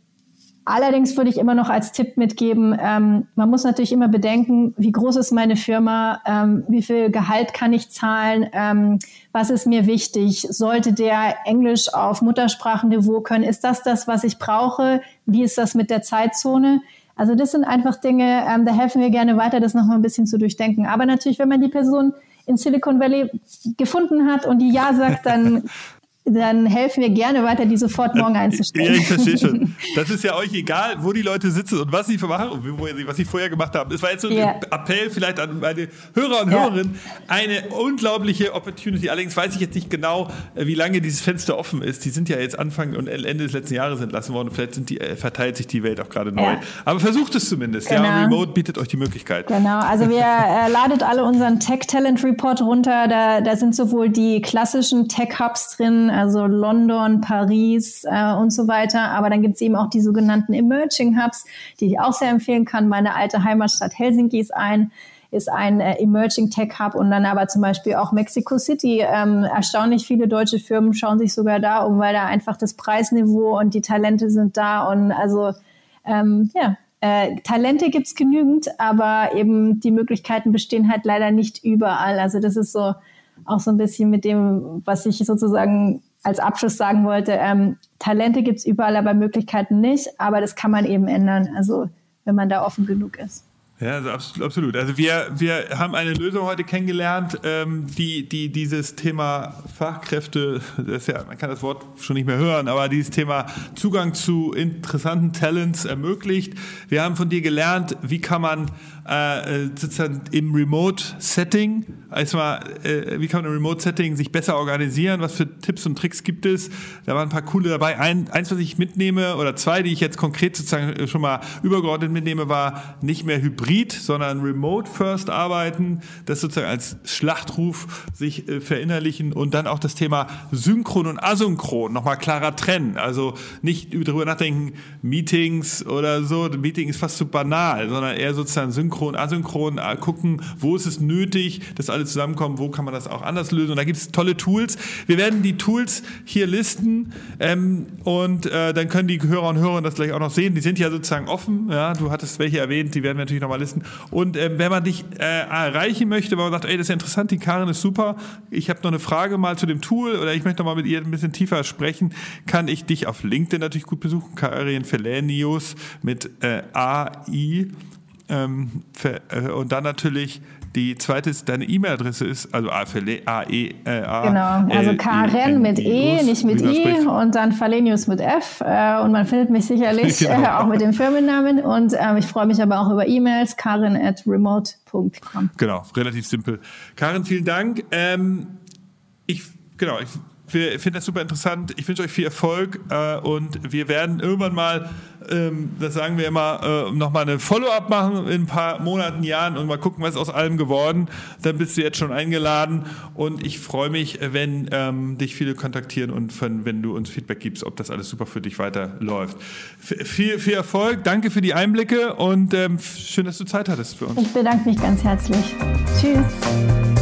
Allerdings würde ich immer noch als Tipp mitgeben, ähm, man muss natürlich immer bedenken, wie groß ist meine Firma, ähm, wie viel Gehalt kann ich zahlen, ähm, was ist mir wichtig, sollte der Englisch auf Muttersprachenniveau können, ist das das, was ich brauche, wie ist das mit der Zeitzone? Also das sind einfach Dinge, ähm, da helfen wir gerne weiter, das nochmal ein bisschen zu durchdenken. Aber natürlich, wenn man die Person in Silicon Valley gefunden hat und die Ja sagt, dann dann helfen wir gerne weiter, die sofort morgen einzustellen. Ja, ich verstehe schon. Das ist ja euch egal, wo die Leute sitzen und was sie machen und was sie vorher gemacht haben. Es war jetzt so ein yeah. Appell vielleicht an meine Hörer und ja. Hörerinnen. Eine unglaubliche Opportunity. Allerdings weiß ich jetzt nicht genau, äh, wie lange dieses Fenster offen ist. Die sind ja jetzt Anfang und Ende des letzten Jahres entlassen worden. Vielleicht sind die, äh, verteilt sich die Welt auch gerade neu. Ja. Aber versucht es zumindest. Genau. Ja, Remote bietet euch die Möglichkeit. Genau. Also wir äh, ladet alle unseren Tech Talent Report runter. Da, da sind sowohl die klassischen Tech Hubs drin, also London, Paris äh, und so weiter. Aber dann gibt es eben auch die sogenannten Emerging Hubs, die ich auch sehr empfehlen kann. Meine alte Heimatstadt Helsinki ist ein ist ein äh, Emerging Tech Hub und dann aber zum Beispiel auch Mexico City. Ähm, erstaunlich viele deutsche Firmen schauen sich sogar da um, weil da einfach das Preisniveau und die Talente sind da und also ähm, ja, äh, Talente gibt's genügend, aber eben die Möglichkeiten bestehen halt leider nicht überall. Also das ist so auch so ein bisschen mit dem, was ich sozusagen als Abschluss sagen wollte, ähm, Talente gibt's überall, aber Möglichkeiten nicht. Aber das kann man eben ändern, also wenn man da offen genug ist. Ja, also absolut. Also wir, wir haben eine Lösung heute kennengelernt, ähm, die, die dieses Thema Fachkräfte, das ja, man kann das Wort schon nicht mehr hören, aber dieses Thema Zugang zu interessanten Talents ermöglicht. Wir haben von dir gelernt, wie kann man äh, sozusagen im Remote-Setting, erstmal, äh, wie kann man im Remote-Setting sich besser organisieren, was für Tipps und Tricks gibt es. Da waren ein paar coole dabei. Ein, eins, was ich mitnehme, oder zwei, die ich jetzt konkret sozusagen schon mal übergeordnet mitnehme, war nicht mehr Hybrid, sondern Remote-First arbeiten, das sozusagen als Schlachtruf sich äh, verinnerlichen und dann auch das Thema Synchron und Asynchron nochmal klarer trennen. Also nicht darüber nachdenken, Meetings oder so, Meeting ist fast zu banal, sondern eher sozusagen synchron synchron, asynchron, äh, gucken, wo ist es nötig, dass alle zusammenkommen, wo kann man das auch anders lösen. Und da gibt es tolle Tools. Wir werden die Tools hier listen ähm, und äh, dann können die Hörer und Hörer das gleich auch noch sehen. Die sind ja sozusagen offen. Ja, du hattest welche erwähnt, die werden wir natürlich nochmal listen. Und ähm, wenn man dich äh, erreichen möchte, weil man sagt, ey, das ist ja interessant, die Karin ist super, ich habe noch eine Frage mal zu dem Tool oder ich möchte noch mal mit ihr ein bisschen tiefer sprechen, kann ich dich auf LinkedIn natürlich gut besuchen, Karin Felenius mit äh, AI ähm, für, äh, und dann natürlich die zweite ist, deine E-Mail-Adresse ist, also A Le, A, E, äh, A. Genau, also Karen mit E, nicht mit I und dann Falenius mit F. Äh, und man findet mich sicherlich genau. äh, auch mit dem Firmennamen. Und ähm, ich freue mich aber auch über E-Mails, karin at remote.com. Genau, relativ simpel. Karin, vielen Dank. Ähm, ich, genau, ich wir finden das super interessant. Ich wünsche euch viel Erfolg äh, und wir werden irgendwann mal, ähm, das sagen wir immer, äh, nochmal eine Follow-up machen in ein paar Monaten, Jahren und mal gucken, was aus allem geworden. Dann bist du jetzt schon eingeladen und ich freue mich, wenn ähm, dich viele kontaktieren und von, wenn du uns Feedback gibst, ob das alles super für dich weiterläuft. F viel, viel Erfolg, danke für die Einblicke und ähm, schön, dass du Zeit hattest für uns. Ich bedanke mich ganz herzlich. Tschüss.